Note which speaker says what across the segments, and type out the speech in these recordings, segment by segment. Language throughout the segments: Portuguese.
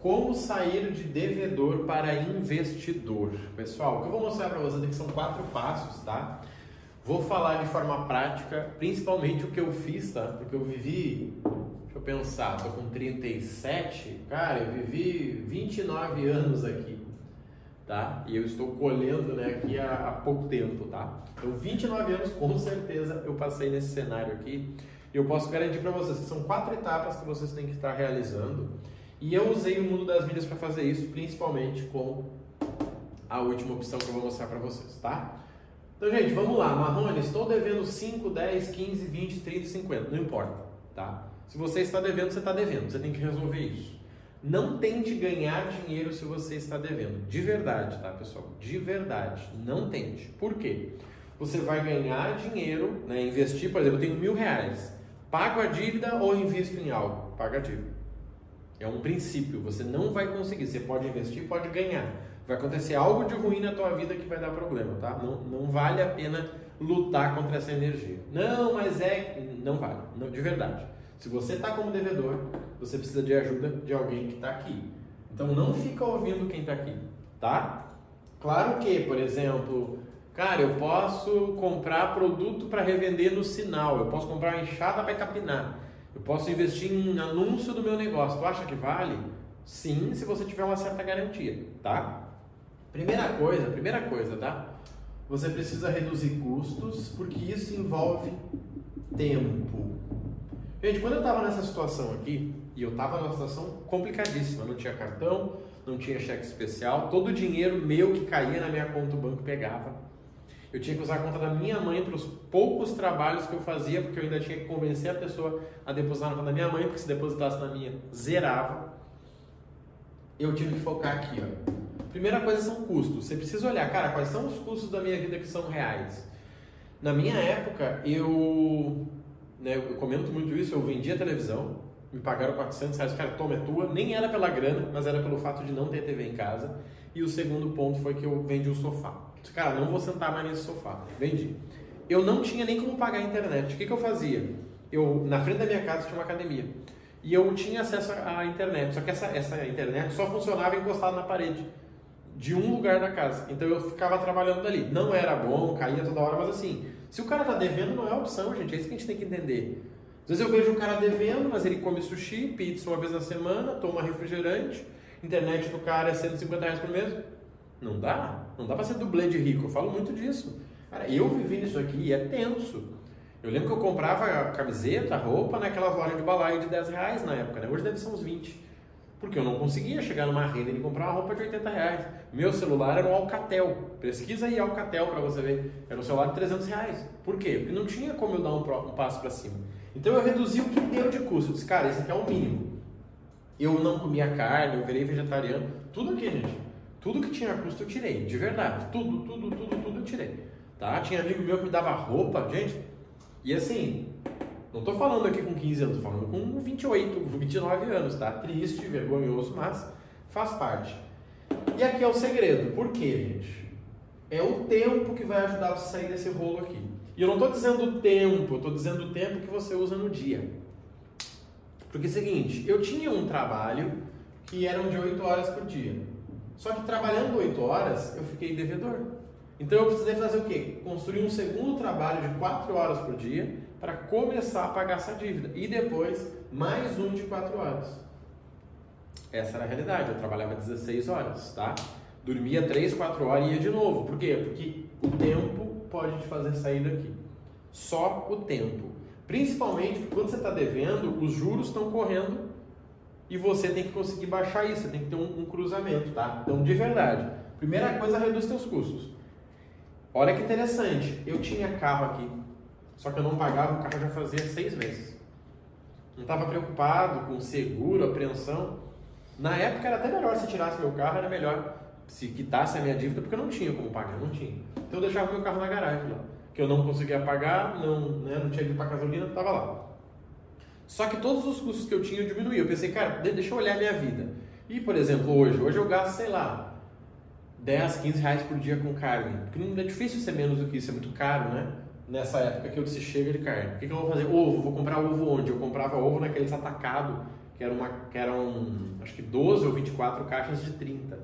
Speaker 1: Como sair de devedor para investidor? Pessoal, o que eu vou mostrar para vocês aqui são quatro passos, tá? Vou falar de forma prática, principalmente o que eu fiz, tá? Porque eu vivi, deixa eu pensar, tô com 37, cara, eu vivi 29 anos aqui, tá? E eu estou colhendo, né, aqui há, há pouco tempo, tá? Então, 29 anos, com certeza, eu passei nesse cenário aqui. E eu posso garantir para vocês que são quatro etapas que vocês têm que estar realizando e eu usei o mundo das milhas para fazer isso, principalmente com a última opção que eu vou mostrar para vocês, tá? Então, gente, vamos lá. Marrone, estou devendo 5, 10, 15, 20, 30, 50. Não importa, tá? Se você está devendo, você está devendo. Você tem que resolver isso. Não tente ganhar dinheiro se você está devendo. De verdade, tá, pessoal? De verdade. Não tente. Por quê? Você vai ganhar dinheiro, né? Investir, por exemplo, eu tenho mil reais. Pago a dívida ou invisto em algo? Paga a dívida. É um princípio. Você não vai conseguir. Você pode investir, pode ganhar. Vai acontecer algo de ruim na tua vida que vai dar problema, tá? Não, não vale a pena lutar contra essa energia. Não, mas é. Não vale. Não, de verdade. Se você está como devedor, você precisa de ajuda de alguém que está aqui. Então não fica ouvindo quem está aqui, tá? Claro que, por exemplo, cara, eu posso comprar produto para revender no sinal, eu posso comprar uma enxada para capinar. Eu posso investir em anúncio do meu negócio. Tu acha que vale? Sim, se você tiver uma certa garantia, tá? Primeira coisa, primeira coisa, tá? Você precisa reduzir custos, porque isso envolve tempo. Gente, quando eu estava nessa situação aqui, e eu estava numa situação complicadíssima, não tinha cartão, não tinha cheque especial, todo o dinheiro meu que caía na minha conta o banco pegava. Eu tinha que usar a conta da minha mãe para os poucos trabalhos que eu fazia, porque eu ainda tinha que convencer a pessoa a depositar na conta da minha mãe, porque se depositasse na minha, zerava. Eu tive que focar aqui, ó. Primeira coisa são custos. Você precisa olhar, cara, quais são os custos da minha vida que são reais. Na minha época, eu, né, eu comento muito isso, eu vendia televisão, me pagaram 400 reais, cara, toma é tua, nem era pela grana, mas era pelo fato de não ter TV em casa. E o segundo ponto foi que eu vendi o sofá. Cara, não vou sentar mais nesse sofá. Vendi. Eu não tinha nem como pagar a internet. O que, que eu fazia? Eu, na frente da minha casa tinha uma academia. E eu tinha acesso à internet. Só que essa, essa internet só funcionava encostada na parede de um lugar da casa. Então eu ficava trabalhando dali. Não era bom, caía toda hora, mas assim, se o cara tá devendo, não é opção, gente. É isso que a gente tem que entender. Às vezes eu vejo um cara devendo, mas ele come sushi, pizza uma vez na semana, toma refrigerante, internet do cara é 150 reais por mês. Não dá. Não dá para ser dublê de rico. Eu falo muito disso. Cara, eu vivi nisso aqui e é tenso. Eu lembro que eu comprava camiseta, roupa naquelas lojas de balaio de 10 reais na época, né? Hoje deve ser uns 20. Porque eu não conseguia chegar numa renda e comprar uma roupa de 80 reais. Meu celular era um Alcatel. Pesquisa aí Alcatel para você ver. Era um celular de 300 reais. Por quê? Porque não tinha como eu dar um, um passo para cima. Então eu reduzi o que deu de custo. Eu disse, cara, esse aqui é o mínimo. Eu não comia carne, eu virei vegetariano. Tudo aqui, gente. Tudo que tinha custo eu tirei, de verdade. Tudo, tudo, tudo, tudo eu tirei. Tá? Tinha amigo meu que me dava roupa, gente. E assim, não tô falando aqui com 15 anos, tô falando com 28, 29 anos, tá? Triste, vergonhoso, mas faz parte. E aqui é o segredo. Por quê, gente? É o tempo que vai ajudar você a sair desse rolo aqui. E eu não estou dizendo tempo, eu estou dizendo o tempo que você usa no dia. Porque é o seguinte, eu tinha um trabalho que eram de 8 horas por dia. Só que trabalhando 8 horas, eu fiquei devedor. Então eu precisei fazer o quê? Construir um segundo trabalho de 4 horas por dia para começar a pagar essa dívida. E depois, mais um de 4 horas. Essa era a realidade. Eu trabalhava 16 horas, tá? Dormia 3, 4 horas e ia de novo. Por quê? Porque o tempo pode te fazer sair daqui. Só o tempo. Principalmente quando você está devendo, os juros estão correndo e você tem que conseguir baixar isso, você tem que ter um, um cruzamento, tá? Então, de verdade, primeira coisa, reduz seus custos. Olha que interessante, eu tinha carro aqui, só que eu não pagava, o carro já fazia seis meses. Não estava preocupado com seguro, apreensão. Na época era até melhor se tirasse meu carro, era melhor se quitasse a minha dívida, porque eu não tinha como pagar, não tinha. Então eu deixava meu carro na garagem lá, que eu não conseguia pagar, não, né, não tinha ido para gasolina, estava lá. Só que todos os custos que eu tinha eu diminuí. Eu pensei, cara, deixa eu olhar a minha vida. E, por exemplo, hoje, hoje eu gasto, sei lá, 10, 15 reais por dia com carne. Porque não é difícil ser menos do que isso, é muito caro, né? Nessa época que eu disse chega de carne. O que, que eu vou fazer? Ovo, vou comprar ovo onde? Eu comprava ovo naqueles atacados que, era uma, que eram acho que 12 ou 24 caixas de 30.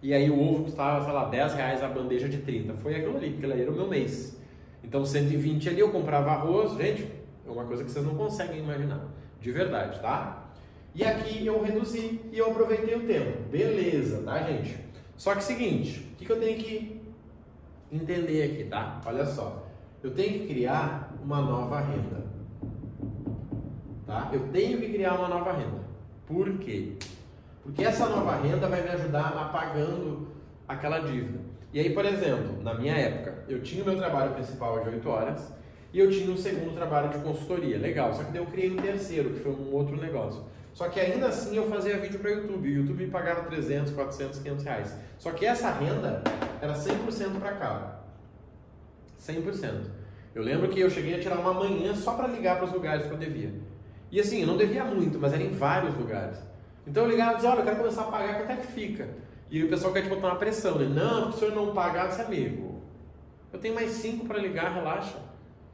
Speaker 1: E aí o ovo custava, sei lá, 10 reais a bandeja de 30. Foi aquilo ali, porque era o meu mês. Então 120 ali eu comprava arroz, gente, é uma coisa que vocês não conseguem imaginar, de verdade, tá? E aqui eu reduzi e eu aproveitei o tempo. Beleza, tá, gente? Só que seguinte, o que, que eu tenho que entender aqui, tá? Olha só. Eu tenho que criar uma nova renda. Tá? Eu tenho que criar uma nova renda. Por quê? Porque essa nova renda vai me ajudar apagando aquela dívida. E aí, por exemplo, na minha época, eu tinha o meu trabalho principal de 8 horas e eu tinha um segundo trabalho de consultoria. Legal, só que daí eu criei um terceiro, que foi um outro negócio. Só que ainda assim eu fazia vídeo para YouTube. O YouTube me pagava 300, 400, 500 reais. Só que essa renda era 100% para cá. 100%. Eu lembro que eu cheguei a tirar uma manhã só para ligar para os lugares que eu devia. E assim, eu não devia muito, mas era em vários lugares. Então eu ligava e dizia, olha, eu quero começar a pagar, quanto é que fica? E o pessoal quer te botar uma pressão, né? Não, se o senhor não pagar, disse, amigo, eu tenho mais cinco para ligar, relaxa.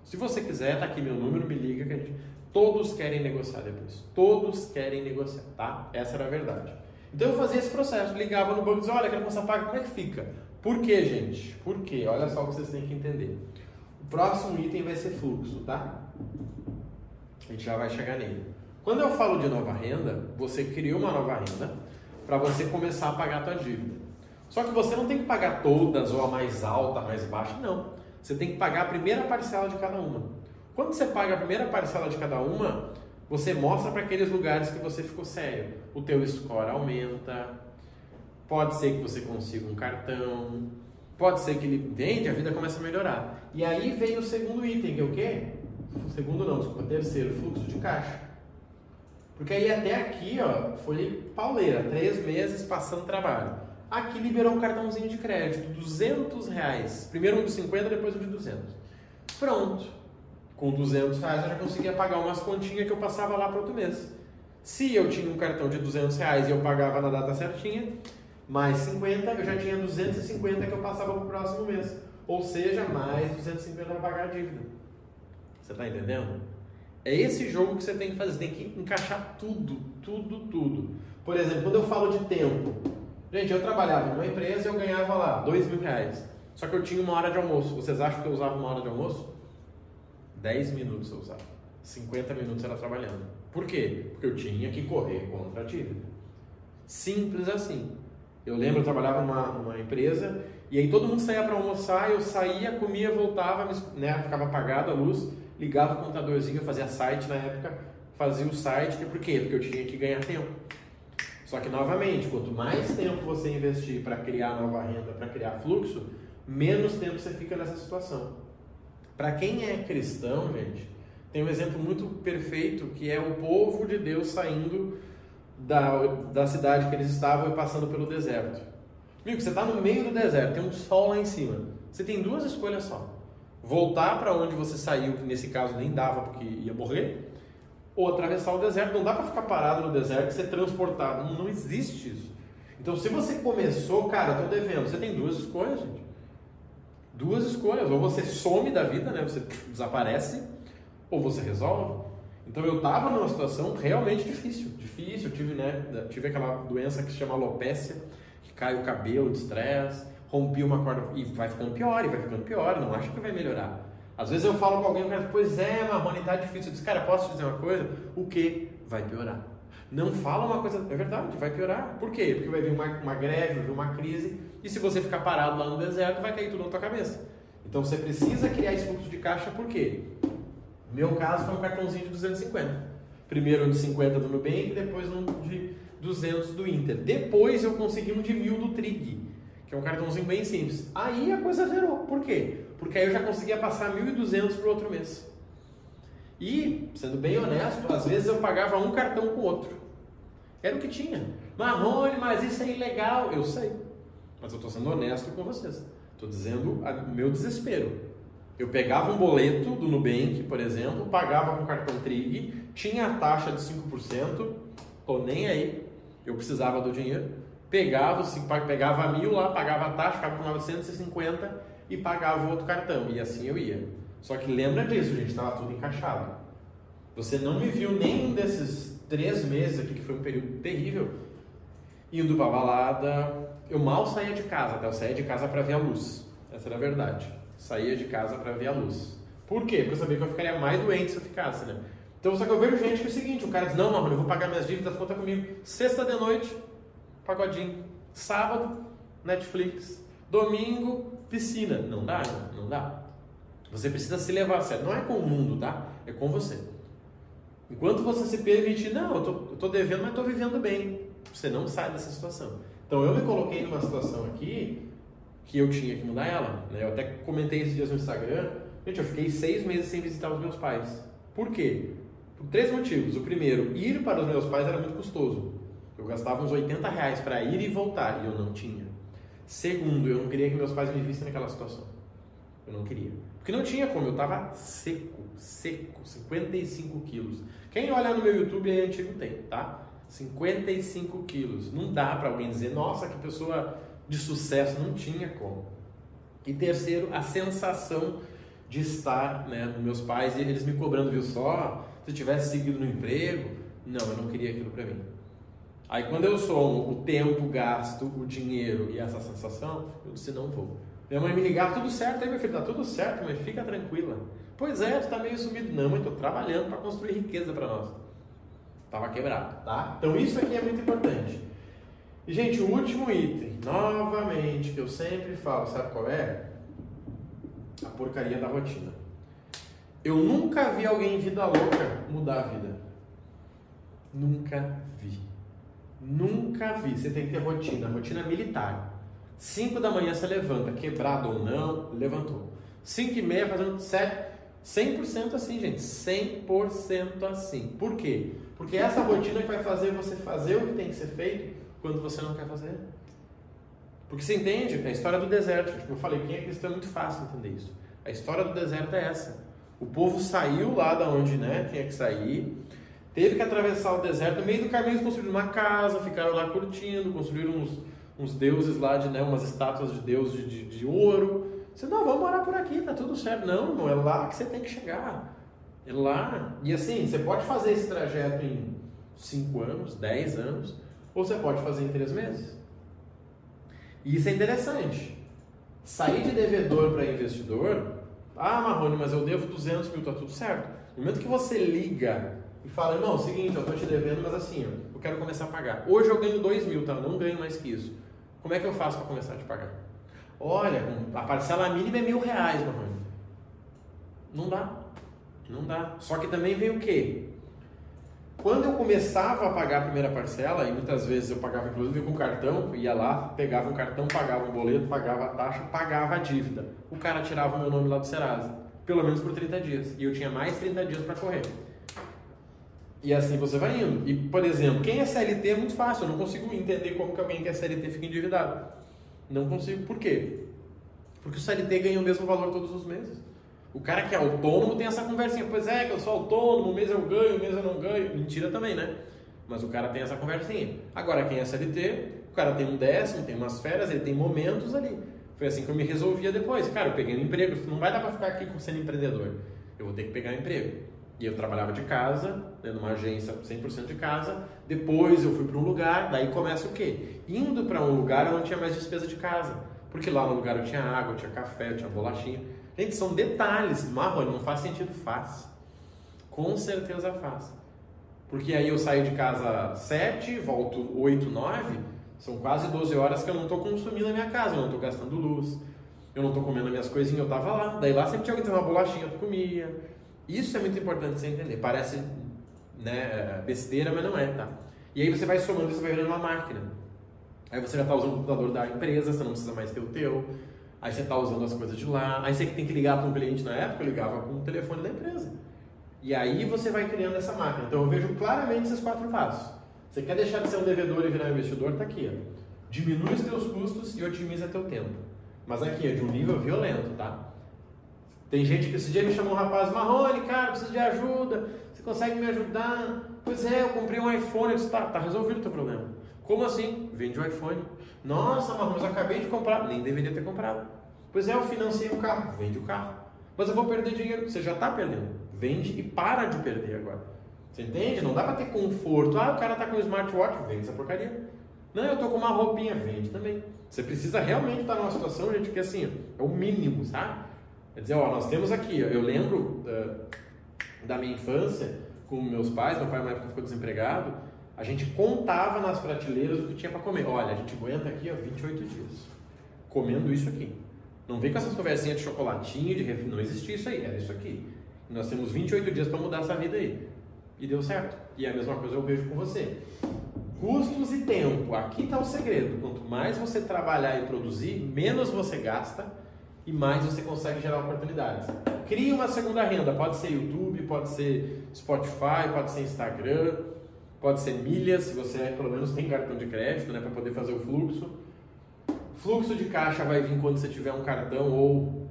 Speaker 1: Se você quiser, tá aqui meu número, me liga que a gente... Todos querem negociar depois. Todos querem negociar, tá? Essa era a verdade. Então eu fazia esse processo, ligava no banco e dizia, olha, quero começar a pagar, como é que fica? Por quê, gente? Por quê? Olha só o que vocês têm que entender. O próximo item vai ser fluxo, tá? A gente já vai chegar nele. Quando eu falo de nova renda, você criou uma nova renda para você começar a pagar a tua dívida. Só que você não tem que pagar todas ou a mais alta, a mais baixa, não. Você tem que pagar a primeira parcela de cada uma. Quando você paga a primeira parcela de cada uma, você mostra para aqueles lugares que você ficou sério. O teu score aumenta, pode ser que você consiga um cartão, pode ser que ele vende, a vida começa a melhorar. E aí vem o segundo item, que é o quê? O segundo não, desculpa, terceiro, fluxo de caixa. Porque aí até aqui, ó, foi pauleira, três meses passando trabalho. Aqui liberou um cartãozinho de crédito, 200 reais. Primeiro um de 50, depois um de 200. Pronto. Com 200 reais eu já conseguia pagar umas continhas que eu passava lá para outro mês. Se eu tinha um cartão de 200 reais e eu pagava na data certinha, mais 50, eu já tinha 250 que eu passava para o próximo mês. Ou seja, mais 250 para pagar a dívida. Você está entendendo? É esse jogo que você tem que fazer, tem que encaixar tudo, tudo, tudo. Por exemplo, quando eu falo de tempo, gente, eu trabalhava numa empresa e eu ganhava lá dois mil reais. Só que eu tinha uma hora de almoço. Vocês acham que eu usava uma hora de almoço? 10 minutos eu usava. 50 minutos era trabalhando. Por quê? Porque eu tinha que correr contra a dívida. Simples assim. Eu lembro, eu trabalhava numa, numa empresa e aí todo mundo saía para almoçar, eu saía, comia, voltava, né, ficava apagada a luz ligava o computadorzinho, fazia site na época, fazia o site, por quê? Porque eu tinha que ganhar tempo. Só que, novamente, quanto mais tempo você investir para criar nova renda, para criar fluxo, menos tempo você fica nessa situação. Para quem é cristão, gente, tem um exemplo muito perfeito que é o povo de Deus saindo da, da cidade que eles estavam e passando pelo deserto. Amigo, você está no meio do deserto, tem um sol lá em cima. Você tem duas escolhas só voltar para onde você saiu, que nesse caso nem dava porque ia morrer, ou atravessar o deserto. Não dá para ficar parado no deserto e ser transportado. Não, não existe isso. Então, se você começou, cara, estou devendo, você tem duas escolhas, gente. Duas escolhas. Ou você some da vida, né? Você desaparece, ou você resolve. Então, eu estava numa situação realmente difícil. Difícil. Eu tive, né? Tive aquela doença que se chama alopécia, que cai o cabelo de estresse rompi uma corda e vai ficando pior, e vai ficando pior, não acho que vai melhorar. Às vezes eu falo com alguém, cara, pois é, Marrone, tá difícil. Eu disse, cara, posso dizer uma coisa? O que? Vai piorar. Não fala uma coisa, é verdade, vai piorar. Por quê? Porque vai vir uma, uma greve, vai vir uma crise, e se você ficar parado lá no deserto, vai cair tudo na tua cabeça. Então você precisa criar esse fluxo de caixa, por quê? Meu caso foi um cartãozinho de 250. Primeiro um de 50 do Nubank, depois um de 200 do Inter. Depois eu consegui um de 1000 do Trig que é um cartãozinho bem simples. Aí a coisa zerou. Por quê? Porque aí eu já conseguia passar 1.200 para o outro mês. E, sendo bem honesto, às vezes eu pagava um cartão com o outro. Era o que tinha. Marrone, mas isso é ilegal. Eu sei. Mas eu estou sendo honesto com vocês. Estou dizendo o meu desespero. Eu pegava um boleto do Nubank, por exemplo, pagava com cartão Trig, tinha a taxa de 5%, ou nem aí, eu precisava do dinheiro pegava, pegava mil lá, pagava a taxa, ficava com 950 e pagava o outro cartão. E assim eu ia. Só que lembra disso, gente, estava tudo encaixado. Você não me viu nenhum desses três meses aqui, que foi um período terrível, indo pra balada, eu mal saía de casa, tá? Eu saía de casa para ver a luz. Essa era a verdade. Saía de casa para ver a luz. Por quê? Porque eu sabia que eu ficaria mais doente se eu ficasse, né? Então, só que eu vejo gente que é o seguinte, o cara diz, não, Marrone, eu vou pagar minhas dívidas, conta comigo. Sexta de noite, pagodinho. Sábado, Netflix. Domingo, piscina. Não dá, não, dá. Você precisa se levar a sério. Não é com o mundo, tá? É com você. Enquanto você se permite, não, eu tô, eu tô devendo, mas estou vivendo bem. Você não sai dessa situação. Então eu me coloquei numa situação aqui que eu tinha que mudar ela. Né? Eu até comentei esses dias no Instagram. Gente, eu fiquei seis meses sem visitar os meus pais. Por quê? Por três motivos. O primeiro, ir para os meus pais era muito custoso. Eu gastava uns 80 reais para ir e voltar e eu não tinha. Segundo, eu não queria que meus pais me vissem naquela situação. Eu não queria. Porque não tinha como, eu estava seco, seco, 55 quilos. Quem olha no meu YouTube é antigo tem, tá? 55 quilos. Não dá para alguém dizer, nossa, que pessoa de sucesso. Não tinha como. E terceiro, a sensação de estar, né, meus pais, e eles me cobrando, viu só, se eu tivesse seguido no emprego, não, eu não queria aquilo para mim. Aí quando eu somo o tempo gasto, o dinheiro e essa sensação, eu disse, não vou. Minha mãe me ligava, tudo certo, aí meu filho, tá tudo certo, mas fica tranquila. Pois é, tu tá meio sumido. Não, mãe, tô trabalhando para construir riqueza para nós. Tava quebrado, tá? Então isso aqui é muito importante. E, gente, o último item, novamente, que eu sempre falo, sabe qual é? A porcaria da rotina. Eu nunca vi alguém vida louca mudar a vida. Nunca. Nunca vi. Você tem que ter rotina, rotina militar. 5 da manhã você levanta, quebrado ou não, levantou. 5 e meia fazendo 7, 100% assim, gente. 100% assim. Por quê? Porque essa rotina que vai fazer você fazer o que tem que ser feito quando você não quer fazer. Porque você entende? É a história do deserto. Como eu falei, quem é cristão é muito fácil entender isso. A história do deserto é essa. O povo saiu lá da onde né, tinha que sair, teve que atravessar o deserto. No meio do caminho, eles construíram uma casa, ficaram lá curtindo, construíram uns, uns deuses lá, de, né, umas estátuas de Deus de, de, de ouro. Você, não, vamos morar por aqui, tá tudo certo. Não, não, é lá que você tem que chegar. É lá. E assim, você pode fazer esse trajeto em 5 anos, 10 anos, ou você pode fazer em 3 meses. E isso é interessante. Sair de devedor para investidor, ah, Marrone, mas eu devo 200 mil, tá tudo certo. No momento que você liga e fala, irmão, é seguinte, eu tô te devendo, mas assim, eu quero começar a pagar. Hoje eu ganho 2 mil, tá? Eu não ganho mais que isso. Como é que eu faço para começar a te pagar? Olha, a parcela mínima é mil reais, Marrone. Não dá. Não dá. Só que também vem o quê? Quando eu começava a pagar a primeira parcela, e muitas vezes eu pagava inclusive com cartão, ia lá, pegava um cartão, pagava um boleto, pagava a taxa, pagava a dívida. O cara tirava o meu nome lá do Serasa, pelo menos por 30 dias. E eu tinha mais 30 dias para correr. E assim você vai indo. E, por exemplo, quem é CLT é muito fácil, eu não consigo entender como que alguém que é CLT fica endividado. Não consigo. Por quê? Porque o CLT ganha o mesmo valor todos os meses. O cara que é autônomo tem essa conversinha. Pois é, que eu sou autônomo, mês eu ganho, mês eu não ganho. Mentira também, né? Mas o cara tem essa conversinha. Agora, quem é CLT, o cara tem um décimo, tem umas férias, ele tem momentos ali. Foi assim que eu me resolvia depois. Cara, eu peguei um emprego, não vai dar pra ficar aqui sendo empreendedor. Eu vou ter que pegar um emprego. E eu trabalhava de casa, né, numa agência 100% de casa. Depois eu fui para um lugar, daí começa o quê? Indo para um lugar eu não tinha mais despesa de casa. Porque lá no lugar eu tinha água, eu tinha café, eu tinha bolachinha. Gente, são detalhes. Marrone, não faz sentido, faz. Com certeza faz. Porque aí eu saio de casa 7, volto 8, 9, são quase 12 horas que eu não estou consumindo a minha casa, eu não estou gastando luz, eu não estou comendo minhas coisinhas, eu estava lá. Daí lá sempre tinha alguém que uma bolachinha, eu comia. Isso é muito importante você entender. Parece né, besteira, mas não é, tá? E aí você vai somando, você vai virando uma máquina. Aí você já está usando o computador da empresa, você não precisa mais ter o teu. Aí você está usando as coisas de lá. Aí você tem que ligar para um cliente na época, ligava com o telefone da empresa. E aí você vai criando essa máquina. Então eu vejo claramente esses quatro passos. Você quer deixar de ser um devedor e virar um investidor? Está aqui. Ó. Diminui os teus custos e otimiza teu tempo. Mas aqui é de um nível violento, tá? Tem gente que esse dia me chamou um rapaz, Marrone, cara, preciso de ajuda, você consegue me ajudar? Pois é, eu comprei um iPhone, eu disse, tá, tá resolvido o teu problema. Como assim? Vende o um iPhone. Nossa, Marrone, mas eu acabei de comprar, nem deveria ter comprado. Pois é, eu financei o carro, vende o carro. Mas eu vou perder dinheiro, você já está perdendo. Vende e para de perder agora. Você entende? Não dá para ter conforto. Ah, o cara tá com um smartwatch, vende essa porcaria. Não, eu tô com uma roupinha, vende também. Você precisa realmente estar numa situação, gente, que assim, é o mínimo, sabe? Quer dizer, ó, nós temos aqui, eu lembro uh, da minha infância com meus pais, meu pai na época ficou desempregado, a gente contava nas prateleiras o que tinha para comer. Olha, a gente aguenta aqui, ó, 28 dias, comendo isso aqui. Não vem com essas conversinhas de chocolatinho, de refri, não existia isso aí, era isso aqui. Nós temos 28 dias para mudar essa vida aí. E deu certo. E é a mesma coisa eu vejo com você. Custos e tempo. Aqui está o segredo. Quanto mais você trabalhar e produzir, menos você gasta e mais você consegue gerar oportunidades. Crie uma segunda renda. Pode ser YouTube, pode ser Spotify, pode ser Instagram, pode ser milhas, se você pelo menos tem cartão de crédito, né, para poder fazer o fluxo. Fluxo de caixa vai vir quando você tiver um cartão ou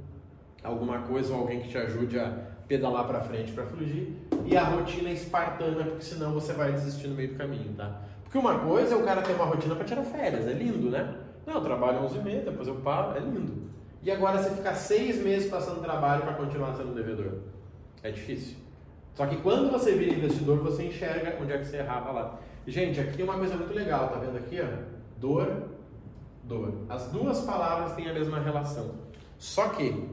Speaker 1: alguma coisa ou alguém que te ajude a pedalar para frente para fugir. E a rotina é espartana, porque senão você vai desistir no meio do caminho, tá? Porque uma coisa é o cara ter uma rotina para tirar férias, é lindo, né? Não, eu trabalho 11 meses, depois eu paro, é lindo. E agora você ficar seis meses passando trabalho para continuar sendo devedor. É difícil. Só que quando você vira investidor, você enxerga onde é que você errava lá. Gente, aqui é uma coisa muito legal, tá vendo aqui? Ó? Dor, dor. As duas palavras têm a mesma relação. Só que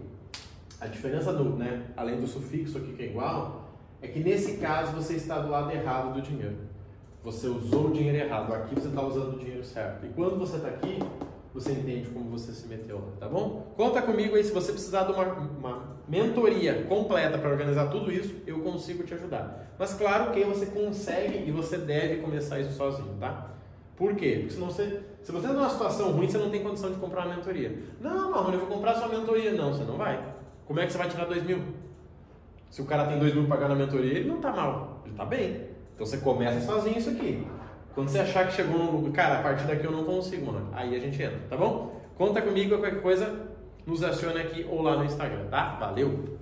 Speaker 1: a diferença do, né, além do sufixo aqui que é igual, é que nesse caso você está do lado errado do dinheiro. Você usou o dinheiro errado. Aqui você está usando o dinheiro certo. E quando você está aqui, você entende como você se meteu lá, tá bom? Conta comigo aí, se você precisar de uma, uma mentoria completa para organizar tudo isso, eu consigo te ajudar. Mas claro que você consegue e você deve começar isso sozinho, tá? Por quê? Porque senão você, se você está numa situação ruim, você não tem condição de comprar uma mentoria. Não, Marrone, eu vou comprar sua mentoria. Não, você não vai. Como é que você vai tirar dois mil? Se o cara tem dois mil pagar na mentoria, ele não está mal, ele está bem. Então você começa sozinho isso aqui. Quando você achar que chegou no lugar, cara, a partir daqui eu não consigo, mano. Aí a gente entra, tá bom? Conta comigo, qualquer coisa, nos acione aqui ou lá no Instagram, tá? Valeu!